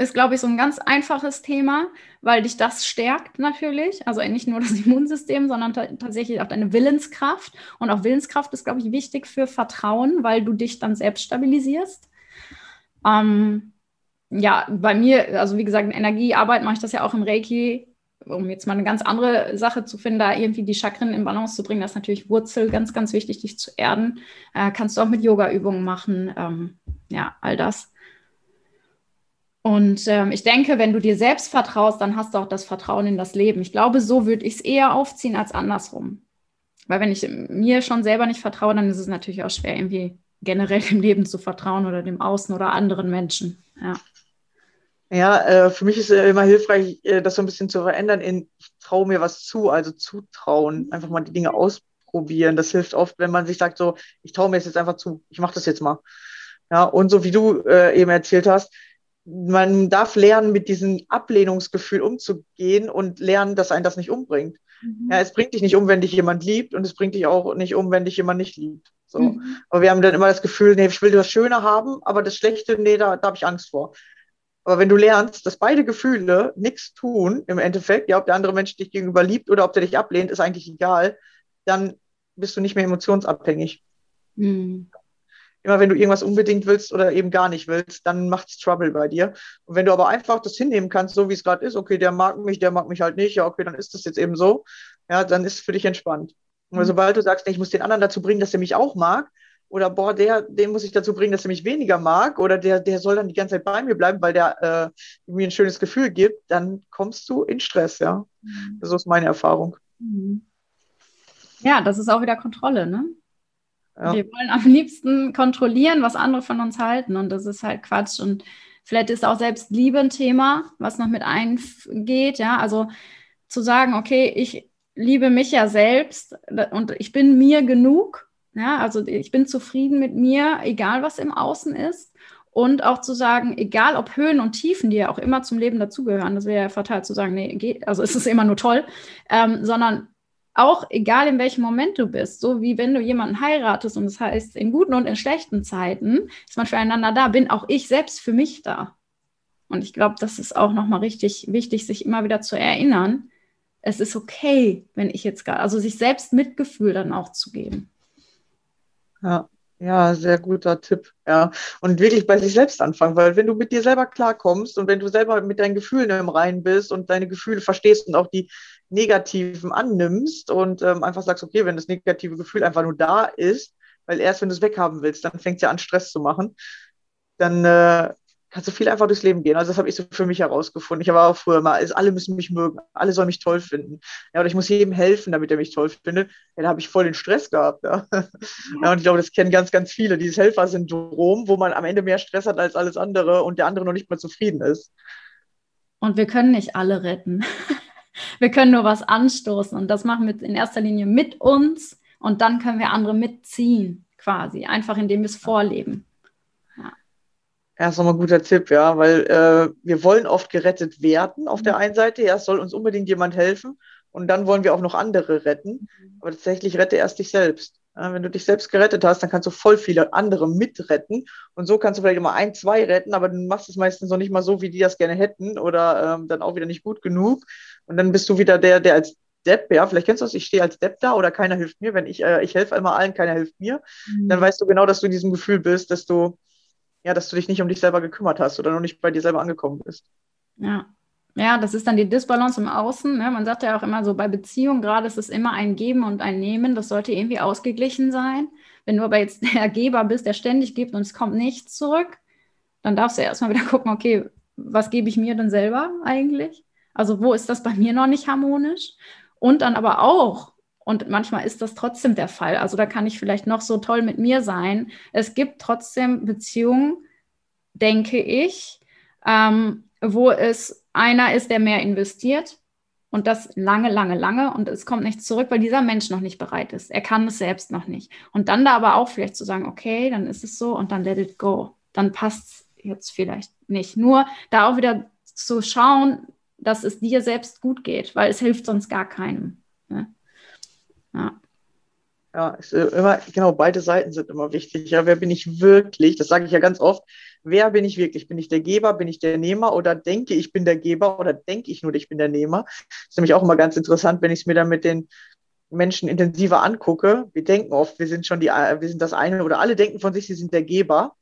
ist, glaube ich, so ein ganz einfaches Thema, weil dich das stärkt natürlich. Also nicht nur das Immunsystem, sondern tatsächlich auch deine Willenskraft. Und auch Willenskraft ist, glaube ich, wichtig für Vertrauen, weil du dich dann selbst stabilisierst. Ähm, ja, bei mir, also wie gesagt, in Energiearbeit mache ich das ja auch im Reiki, um jetzt mal eine ganz andere Sache zu finden, da irgendwie die Chakren in Balance zu bringen. Das ist natürlich Wurzel, ganz, ganz wichtig, dich zu erden. Äh, kannst du auch mit Yoga-Übungen machen. Ähm, ja, all das. Und ähm, ich denke, wenn du dir selbst vertraust, dann hast du auch das Vertrauen in das Leben. Ich glaube, so würde ich es eher aufziehen als andersrum. Weil wenn ich mir schon selber nicht vertraue, dann ist es natürlich auch schwer, irgendwie generell dem Leben zu vertrauen oder dem Außen oder anderen Menschen. Ja. Ja, äh, für mich ist es immer hilfreich, äh, das so ein bisschen zu verändern in ich traue mir was zu, also zutrauen, einfach mal die Dinge ausprobieren. Das hilft oft, wenn man sich sagt, so, ich traue mir jetzt einfach zu, ich mache das jetzt mal. Ja, und so wie du äh, eben erzählt hast, man darf lernen, mit diesem Ablehnungsgefühl umzugehen und lernen, dass ein das nicht umbringt. Mhm. Ja, es bringt dich nicht um, wenn dich jemand liebt und es bringt dich auch nicht um, wenn dich jemand nicht liebt. So. Mhm. Aber wir haben dann immer das Gefühl, nee, ich will das Schöne haben, aber das Schlechte, nee, da, da habe ich Angst vor. Aber wenn du lernst, dass beide Gefühle nichts tun, im Endeffekt, ja, ob der andere Mensch dich gegenüber liebt oder ob der dich ablehnt, ist eigentlich egal, dann bist du nicht mehr emotionsabhängig. Mhm immer wenn du irgendwas unbedingt willst oder eben gar nicht willst, dann macht es Trouble bei dir. Und wenn du aber einfach das hinnehmen kannst, so wie es gerade ist, okay, der mag mich, der mag mich halt nicht, ja, okay, dann ist das jetzt eben so, ja, dann ist es für dich entspannt. Und mhm. sobald du sagst, ich muss den anderen dazu bringen, dass er mich auch mag, oder boah, der, den muss ich dazu bringen, dass er mich weniger mag, oder der, der soll dann die ganze Zeit bei mir bleiben, weil der äh, mir ein schönes Gefühl gibt, dann kommst du in Stress, ja. Mhm. So ist meine Erfahrung. Mhm. Ja, das ist auch wieder Kontrolle, ne? Ja. Wir wollen am liebsten kontrollieren, was andere von uns halten. Und das ist halt Quatsch. Und vielleicht ist auch Selbstliebe ein Thema, was noch mit eingeht. Ja, also zu sagen, okay, ich liebe mich ja selbst und ich bin mir genug. Ja, also ich bin zufrieden mit mir, egal was im Außen ist. Und auch zu sagen, egal ob Höhen und Tiefen, die ja auch immer zum Leben dazugehören, das wäre ja fatal zu sagen, nee, geht, also es ist immer nur toll, ähm, sondern auch egal in welchem Moment du bist, so wie wenn du jemanden heiratest und das heißt, in guten und in schlechten Zeiten ist man füreinander da, bin auch ich selbst für mich da. Und ich glaube, das ist auch nochmal richtig wichtig, sich immer wieder zu erinnern, es ist okay, wenn ich jetzt gerade, also sich selbst Mitgefühl dann auch zu geben. Ja, ja, sehr guter Tipp. Ja. Und wirklich bei sich selbst anfangen, weil wenn du mit dir selber klarkommst und wenn du selber mit deinen Gefühlen im Reinen bist und deine Gefühle verstehst und auch die negativen annimmst und ähm, einfach sagst, okay, wenn das negative Gefühl einfach nur da ist, weil erst wenn du es weghaben willst, dann fängt es ja an, Stress zu machen, dann äh, kannst du viel einfach durchs Leben gehen. Also das habe ich so für mich herausgefunden. Ich habe auch früher mal, also alle müssen mich mögen, alle sollen mich toll finden. Ja, oder ich muss jedem helfen, damit er mich toll findet. Ja, da habe ich voll den Stress gehabt. Ja. ja. und ich glaube, das kennen ganz, ganz viele, dieses Helfersyndrom, wo man am Ende mehr Stress hat als alles andere und der andere noch nicht mal zufrieden ist. Und wir können nicht alle retten. Wir können nur was anstoßen und das machen wir in erster Linie mit uns und dann können wir andere mitziehen, quasi, einfach indem wir es vorleben. Ja, das ist nochmal ein guter Tipp, ja, weil äh, wir wollen oft gerettet werden auf der mhm. einen Seite. Ja, es soll uns unbedingt jemand helfen und dann wollen wir auch noch andere retten. Mhm. Aber tatsächlich rette erst dich selbst. Ja, wenn du dich selbst gerettet hast, dann kannst du voll viele andere mitretten und so kannst du vielleicht immer ein, zwei retten, aber du machst es meistens noch nicht mal so, wie die das gerne hätten oder ähm, dann auch wieder nicht gut genug und dann bist du wieder der, der als Depp, ja, vielleicht kennst du das, ich stehe als Depp da oder keiner hilft mir, wenn ich, äh, ich helfe immer allen, keiner hilft mir, mhm. dann weißt du genau, dass du in diesem Gefühl bist, dass du ja, dass du dich nicht um dich selber gekümmert hast oder noch nicht bei dir selber angekommen bist. Ja. Ja, das ist dann die Disbalance im Außen. Ne? Man sagt ja auch immer so, bei Beziehungen gerade ist es immer ein Geben und ein Nehmen. Das sollte irgendwie ausgeglichen sein. Wenn du aber jetzt der Geber bist, der ständig gibt und es kommt nichts zurück, dann darfst du erstmal wieder gucken, okay, was gebe ich mir denn selber eigentlich? Also wo ist das bei mir noch nicht harmonisch? Und dann aber auch, und manchmal ist das trotzdem der Fall. Also da kann ich vielleicht noch so toll mit mir sein. Es gibt trotzdem Beziehungen, denke ich, ähm, wo es einer ist, der mehr investiert und das lange, lange, lange und es kommt nichts zurück, weil dieser Mensch noch nicht bereit ist. Er kann es selbst noch nicht. Und dann da aber auch vielleicht zu sagen, okay, dann ist es so und dann let it go. Dann passt es jetzt vielleicht nicht. Nur da auch wieder zu schauen, dass es dir selbst gut geht, weil es hilft sonst gar keinem. Ne? Ja. Ja, immer, genau, beide Seiten sind immer wichtig. Ja, wer bin ich wirklich? Das sage ich ja ganz oft. Wer bin ich wirklich? Bin ich der Geber? Bin ich der Nehmer? Oder denke ich bin der Geber? Oder denke ich nur, ich bin der Nehmer? Das ist nämlich auch immer ganz interessant, wenn ich es mir dann mit den Menschen intensiver angucke. Wir denken oft, wir sind schon die, wir sind das eine oder alle denken von sich, sie sind der Geber.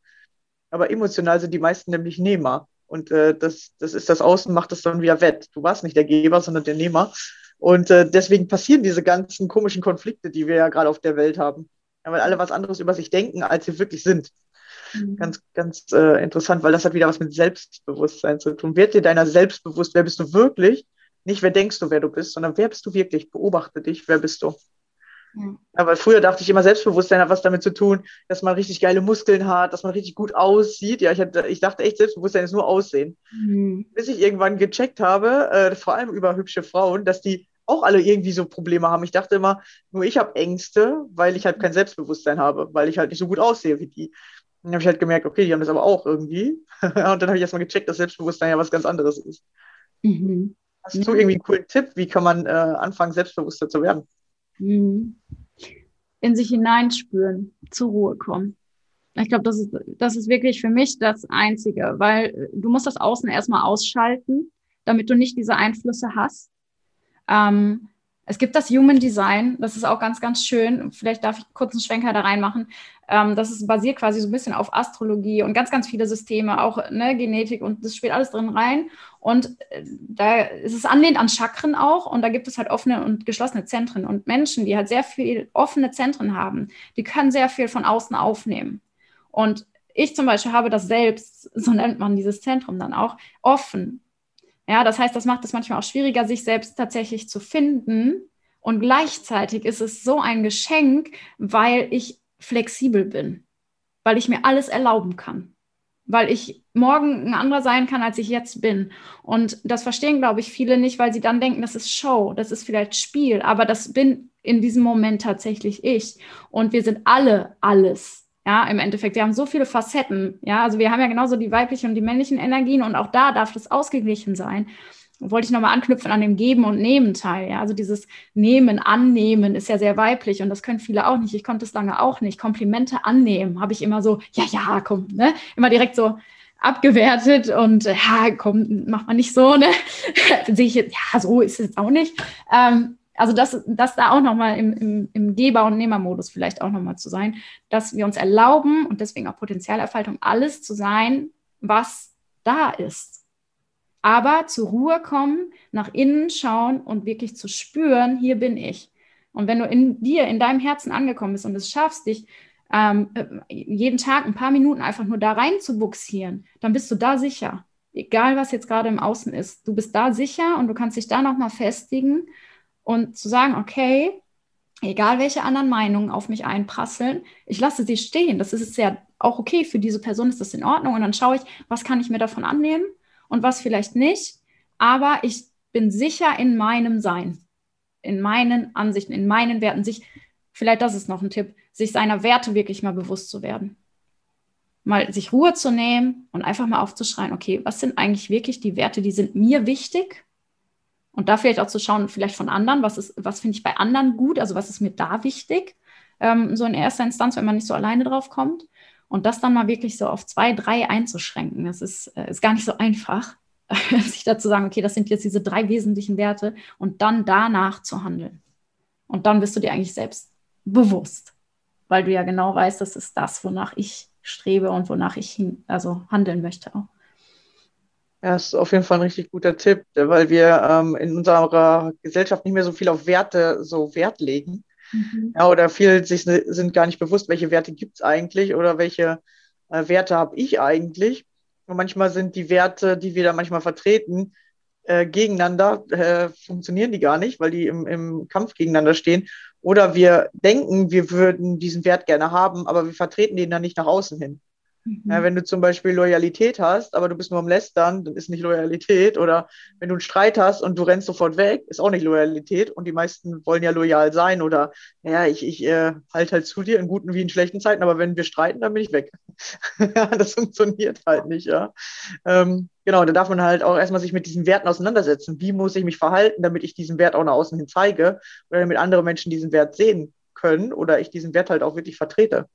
Aber emotional sind die meisten nämlich Nehmer. Und äh, das, das ist das Außen, macht das dann wieder wett. Du warst nicht der Geber, sondern der Nehmer. Und äh, deswegen passieren diese ganzen komischen Konflikte, die wir ja gerade auf der Welt haben. Ja, weil alle was anderes über sich denken, als sie wirklich sind. Mhm. Ganz, ganz äh, interessant, weil das hat wieder was mit Selbstbewusstsein zu tun. Werd dir deiner selbst bewusst, wer bist du wirklich? Nicht, wer denkst du, wer du bist, sondern wer bist du wirklich? Beobachte dich, wer bist du? Ja. Aber früher dachte ich immer, Selbstbewusstsein hat was damit zu tun, dass man richtig geile Muskeln hat, dass man richtig gut aussieht. Ja, ich, hatte, ich dachte echt, Selbstbewusstsein ist nur Aussehen. Mhm. Bis ich irgendwann gecheckt habe, äh, vor allem über hübsche Frauen, dass die auch alle irgendwie so Probleme haben. Ich dachte immer, nur ich habe Ängste, weil ich halt kein Selbstbewusstsein habe, weil ich halt nicht so gut aussehe wie die. Dann habe ich halt gemerkt, okay, die haben das aber auch irgendwie. und dann habe ich erstmal gecheckt, dass Selbstbewusstsein ja was ganz anderes ist. Mhm. Hast du irgendwie einen coolen Tipp, wie kann man äh, anfangen, selbstbewusster zu werden? Mhm. In sich hineinspüren, zur Ruhe kommen. Ich glaube, das ist, das ist wirklich für mich das Einzige, weil du musst das Außen erstmal ausschalten, damit du nicht diese Einflüsse hast. Ähm, es gibt das Human Design, das ist auch ganz, ganz schön. Vielleicht darf ich kurz einen Schwenker da reinmachen. Ähm, das ist basiert quasi so ein bisschen auf Astrologie und ganz, ganz viele Systeme, auch ne, Genetik und das spielt alles drin rein. Und äh, da ist es anlehnt an Chakren auch und da gibt es halt offene und geschlossene Zentren. Und Menschen, die halt sehr viel offene Zentren haben, die können sehr viel von außen aufnehmen. Und ich zum Beispiel habe das selbst, so nennt man dieses Zentrum dann auch, offen. Ja, das heißt, das macht es manchmal auch schwieriger, sich selbst tatsächlich zu finden. Und gleichzeitig ist es so ein Geschenk, weil ich flexibel bin, weil ich mir alles erlauben kann. weil ich morgen ein anderer sein kann, als ich jetzt bin. Und das verstehen, glaube ich, viele nicht, weil sie dann denken, das ist Show, das ist vielleicht Spiel, aber das bin in diesem Moment tatsächlich ich. Und wir sind alle alles. Ja, im Endeffekt, wir haben so viele Facetten. Ja, also wir haben ja genauso die weiblichen und die männlichen Energien und auch da darf das ausgeglichen sein wollte ich nochmal anknüpfen an dem Geben- und Nehmen-Teil. Ja? Also dieses Nehmen, Annehmen ist ja sehr weiblich und das können viele auch nicht. Ich konnte es lange auch nicht. Komplimente annehmen habe ich immer so, ja, ja, komm, ne? Immer direkt so abgewertet und ja, komm, mach mal nicht so, ne? Sehe ich jetzt, ja, so ist es auch nicht. Ähm, also das, das da auch nochmal im, im, im Geber- und Nehmermodus vielleicht auch nochmal zu sein, dass wir uns erlauben und deswegen auch Potenzialerfaltung, alles zu sein, was da ist aber zur Ruhe kommen, nach innen schauen und wirklich zu spüren, hier bin ich. Und wenn du in dir, in deinem Herzen angekommen bist und es schaffst, dich ähm, äh, jeden Tag ein paar Minuten einfach nur da rein zu buxieren, dann bist du da sicher. Egal, was jetzt gerade im Außen ist. Du bist da sicher und du kannst dich da nochmal festigen und zu sagen, okay, egal welche anderen Meinungen auf mich einprasseln, ich lasse sie stehen. Das ist ja auch okay. Für diese Person ist das in Ordnung. Und dann schaue ich, was kann ich mir davon annehmen und was vielleicht nicht. Aber ich bin sicher in meinem Sein, in meinen Ansichten, in meinen Werten. Sich, vielleicht das ist noch ein Tipp, sich seiner Werte wirklich mal bewusst zu werden. Mal sich Ruhe zu nehmen und einfach mal aufzuschreien, okay, was sind eigentlich wirklich die Werte, die sind mir wichtig? Und da vielleicht auch zu schauen, vielleicht von anderen, was was finde ich bei anderen gut, also was ist mir da wichtig? Ähm, so in erster Instanz, wenn man nicht so alleine drauf kommt. Und das dann mal wirklich so auf zwei, drei einzuschränken, das ist, äh, ist gar nicht so einfach, sich dazu sagen, okay, das sind jetzt diese drei wesentlichen Werte und dann danach zu handeln. Und dann bist du dir eigentlich selbst bewusst, weil du ja genau weißt, das ist das, wonach ich strebe und wonach ich hin, also handeln möchte auch. Ja, das ist auf jeden Fall ein richtig guter Tipp, weil wir ähm, in unserer Gesellschaft nicht mehr so viel auf Werte so Wert legen. Mhm. Ja, oder viele sich sind gar nicht bewusst, welche Werte gibt es eigentlich oder welche äh, Werte habe ich eigentlich. Und manchmal sind die Werte, die wir da manchmal vertreten, äh, gegeneinander, äh, funktionieren die gar nicht, weil die im, im Kampf gegeneinander stehen. Oder wir denken, wir würden diesen Wert gerne haben, aber wir vertreten den dann nicht nach außen hin. Mhm. Ja, wenn du zum Beispiel Loyalität hast, aber du bist nur am Lästern, dann ist nicht Loyalität. Oder wenn du einen Streit hast und du rennst sofort weg, ist auch nicht Loyalität. Und die meisten wollen ja loyal sein oder, ja, ich, ich äh, halte halt zu dir in guten wie in schlechten Zeiten, aber wenn wir streiten, dann bin ich weg. das funktioniert halt nicht, ja. Ähm, genau, da darf man halt auch erstmal sich mit diesen Werten auseinandersetzen. Wie muss ich mich verhalten, damit ich diesen Wert auch nach außen hin zeige oder damit andere Menschen diesen Wert sehen können oder ich diesen Wert halt auch wirklich vertrete.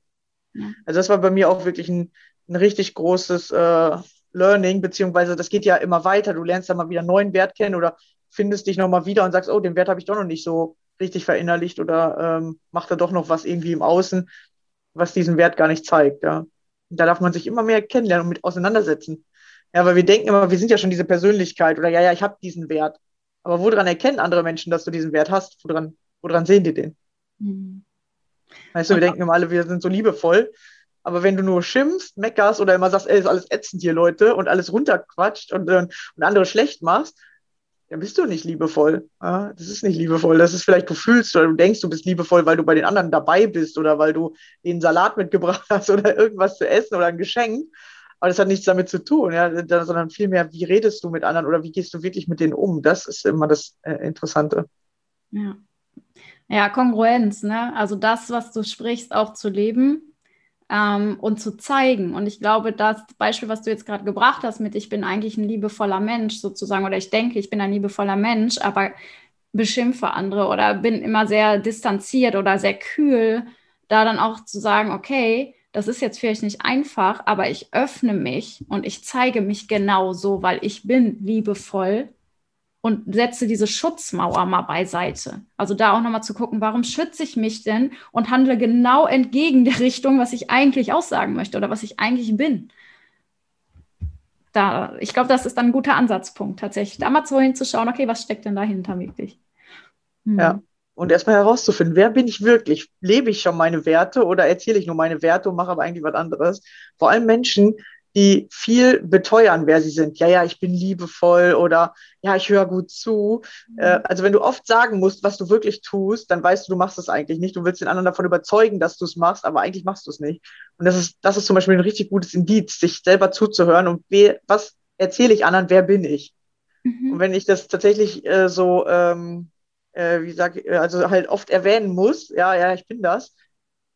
Also das war bei mir auch wirklich ein, ein richtig großes äh, Learning, beziehungsweise das geht ja immer weiter. Du lernst dann mal wieder einen neuen Wert kennen oder findest dich nochmal wieder und sagst, oh, den Wert habe ich doch noch nicht so richtig verinnerlicht oder ähm, macht da doch noch was irgendwie im Außen, was diesen Wert gar nicht zeigt. Ja. Da darf man sich immer mehr kennenlernen und mit auseinandersetzen. Ja, weil wir denken immer, wir sind ja schon diese Persönlichkeit oder ja, ja, ich habe diesen Wert. Aber woran erkennen andere Menschen, dass du diesen Wert hast? Woran, woran sehen die den? Mhm. Weißt du, wir denken immer alle, wir sind so liebevoll. Aber wenn du nur schimpfst, meckerst oder immer sagst, ey, ist alles ätzend hier, Leute, und alles runterquatscht und, äh, und andere schlecht machst, dann bist du nicht liebevoll. Ja, das ist nicht liebevoll. Das ist vielleicht, du fühlst oder du denkst, du bist liebevoll, weil du bei den anderen dabei bist oder weil du den Salat mitgebracht hast oder irgendwas zu essen oder ein Geschenk. Aber das hat nichts damit zu tun, ja, sondern vielmehr, wie redest du mit anderen oder wie gehst du wirklich mit denen um? Das ist immer das äh, Interessante. Ja. Ja, Kongruenz, ne? Also das, was du sprichst, auch zu leben ähm, und zu zeigen. Und ich glaube, das Beispiel, was du jetzt gerade gebracht hast, mit ich bin eigentlich ein liebevoller Mensch sozusagen, oder ich denke, ich bin ein liebevoller Mensch, aber beschimpfe andere oder bin immer sehr distanziert oder sehr kühl, da dann auch zu sagen, okay, das ist jetzt vielleicht nicht einfach, aber ich öffne mich und ich zeige mich genau so, weil ich bin liebevoll und setze diese Schutzmauer mal beiseite. Also da auch nochmal zu gucken, warum schütze ich mich denn und handle genau entgegen der Richtung, was ich eigentlich aussagen möchte oder was ich eigentlich bin. Da, ich glaube, das ist dann ein guter Ansatzpunkt, tatsächlich, da mal so hinzuschauen, okay, was steckt denn dahinter wirklich? Hm. Ja, und erstmal herauszufinden, wer bin ich wirklich? Lebe ich schon meine Werte oder erzähle ich nur meine Werte und mache aber eigentlich was anderes? Vor allem Menschen, die viel beteuern, wer sie sind. Ja, ja, ich bin liebevoll oder ja, ich höre gut zu. Mhm. Äh, also wenn du oft sagen musst, was du wirklich tust, dann weißt du, du machst es eigentlich nicht. Du willst den anderen davon überzeugen, dass du es machst, aber eigentlich machst du es nicht. Und das ist, das ist zum Beispiel ein richtig gutes Indiz, sich selber zuzuhören und we, was erzähle ich anderen, wer bin ich? Mhm. Und wenn ich das tatsächlich äh, so, ähm, äh, wie sag ich, also halt oft erwähnen muss, ja, ja, ich bin das,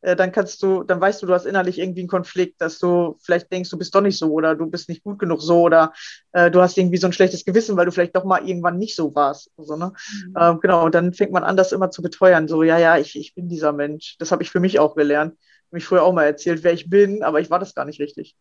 äh, dann kannst du, dann weißt du, du hast innerlich irgendwie einen Konflikt, dass du vielleicht denkst, du bist doch nicht so oder du bist nicht gut genug so oder äh, du hast irgendwie so ein schlechtes Gewissen, weil du vielleicht doch mal irgendwann nicht so warst. So, ne? Mhm. Ähm, genau, und dann fängt man an, das immer zu beteuern. So, ja, ja, ich, ich bin dieser Mensch. Das habe ich für mich auch gelernt. Mich früher auch mal erzählt, wer ich bin, aber ich war das gar nicht richtig.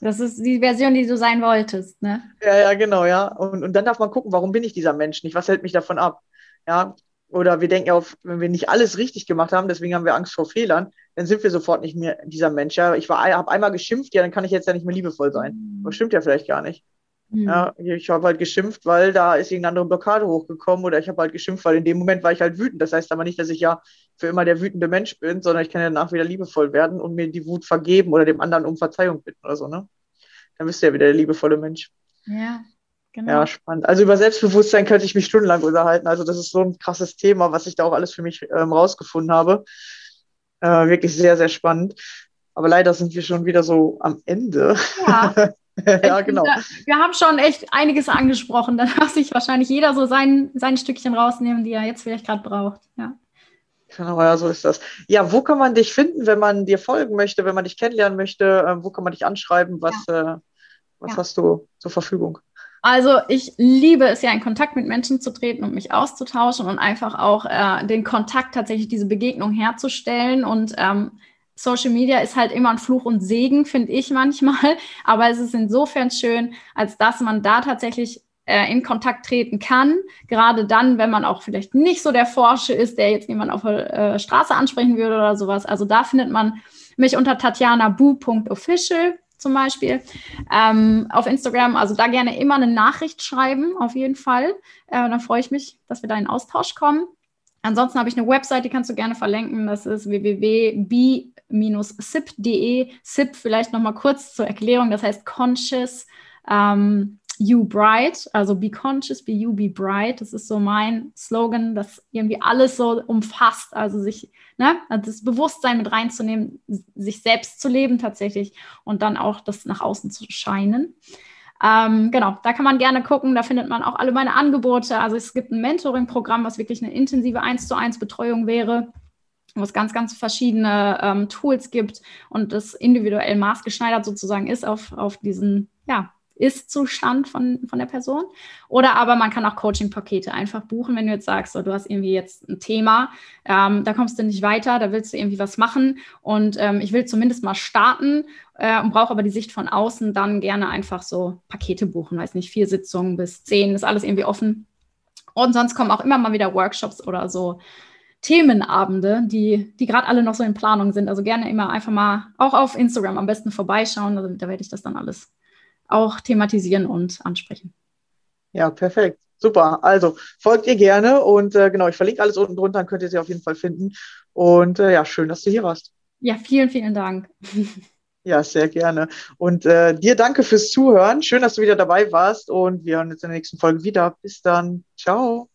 Das ist die Version, die du sein wolltest, ne? Ja, ja, genau, ja. Und, und dann darf man gucken, warum bin ich dieser Mensch nicht? Was hält mich davon ab? Ja, oder wir denken auf, wenn wir nicht alles richtig gemacht haben, deswegen haben wir Angst vor Fehlern, dann sind wir sofort nicht mehr dieser Mensch. Ja, ich habe einmal geschimpft, ja, dann kann ich jetzt ja nicht mehr liebevoll sein. Mhm. Das stimmt ja vielleicht gar nicht. Mhm. Ja, ich habe halt geschimpft, weil da ist irgendeine andere Blockade hochgekommen oder ich habe halt geschimpft, weil in dem Moment war ich halt wütend. Das heißt aber nicht, dass ich ja für immer der wütende Mensch bin, sondern ich kann ja danach wieder liebevoll werden und mir die Wut vergeben oder dem anderen um Verzeihung bitten oder so, ne? Dann bist du ja wieder der liebevolle Mensch. Ja, Genau. Ja, spannend. Also über Selbstbewusstsein könnte ich mich stundenlang unterhalten. Also das ist so ein krasses Thema, was ich da auch alles für mich ähm, rausgefunden habe. Äh, wirklich sehr, sehr spannend. Aber leider sind wir schon wieder so am Ende. Ja. ja, genau. Wir haben schon echt einiges angesprochen. Da darf sich wahrscheinlich jeder so sein, sein Stückchen rausnehmen, die er jetzt vielleicht gerade braucht. Ja. Genau, ja, so ist das. Ja, wo kann man dich finden, wenn man dir folgen möchte, wenn man dich kennenlernen möchte? Äh, wo kann man dich anschreiben? Was, ja. äh, was ja. hast du zur Verfügung? Also ich liebe es ja, in Kontakt mit Menschen zu treten und mich auszutauschen und einfach auch äh, den Kontakt, tatsächlich diese Begegnung herzustellen. Und ähm, Social Media ist halt immer ein Fluch und Segen, finde ich manchmal. Aber es ist insofern schön, als dass man da tatsächlich äh, in Kontakt treten kann. Gerade dann, wenn man auch vielleicht nicht so der Forsche ist, der jetzt jemand auf der äh, Straße ansprechen würde oder sowas. Also da findet man mich unter tatjanabu.official zum Beispiel ähm, auf Instagram. Also da gerne immer eine Nachricht schreiben, auf jeden Fall. Äh, dann freue ich mich, dass wir da in Austausch kommen. Ansonsten habe ich eine Website, die kannst du gerne verlinken. Das ist www.b-sip.de. SIP vielleicht nochmal kurz zur Erklärung. Das heißt Conscious ähm, You Bright, also Be Conscious, Be You, Be Bright. Das ist so mein Slogan, das irgendwie alles so umfasst. Also sich, ne, das Bewusstsein mit reinzunehmen, sich selbst zu leben tatsächlich und dann auch das nach außen zu scheinen. Ähm, genau, da kann man gerne gucken. Da findet man auch alle meine Angebote. Also es gibt ein Mentoring-Programm, was wirklich eine intensive 1 zu 1 Betreuung wäre wo es ganz, ganz verschiedene ähm, Tools gibt und das individuell maßgeschneidert sozusagen ist auf, auf diesen ja, ist-Zustand von, von der Person. Oder aber man kann auch Coaching-Pakete einfach buchen, wenn du jetzt sagst, so, du hast irgendwie jetzt ein Thema, ähm, da kommst du nicht weiter, da willst du irgendwie was machen und ähm, ich will zumindest mal starten äh, und brauche aber die Sicht von außen, dann gerne einfach so Pakete buchen, weiß nicht, vier Sitzungen bis zehn, ist alles irgendwie offen. Und sonst kommen auch immer mal wieder Workshops oder so Themenabende, die, die gerade alle noch so in Planung sind. Also gerne immer einfach mal auch auf Instagram am besten vorbeischauen. Also, da werde ich das dann alles auch thematisieren und ansprechen. Ja, perfekt. Super. Also folgt ihr gerne und äh, genau, ich verlinke alles unten drunter, dann könnt ihr sie auf jeden Fall finden. Und äh, ja, schön, dass du hier warst. Ja, vielen, vielen Dank. Ja, sehr gerne. Und äh, dir danke fürs Zuhören. Schön, dass du wieder dabei warst und wir hören uns in der nächsten Folge wieder. Bis dann. Ciao.